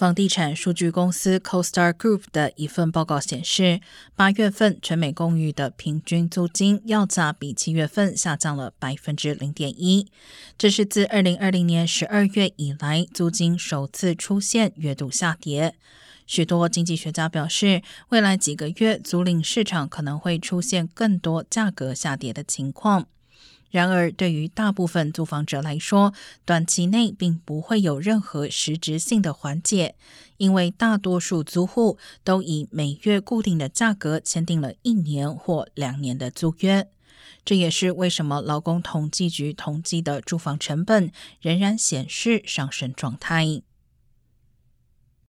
房地产数据公司 CoStar Group 的一份报告显示，八月份全美公寓的平均租金要价比七月份下降了百分之零点一，这是自二零二零年十二月以来租金首次出现月度下跌。许多经济学家表示，未来几个月租赁市场可能会出现更多价格下跌的情况。然而，对于大部分租房者来说，短期内并不会有任何实质性的缓解，因为大多数租户都以每月固定的价格签订了一年或两年的租约。这也是为什么劳工统计局统计的住房成本仍然显示上升状态。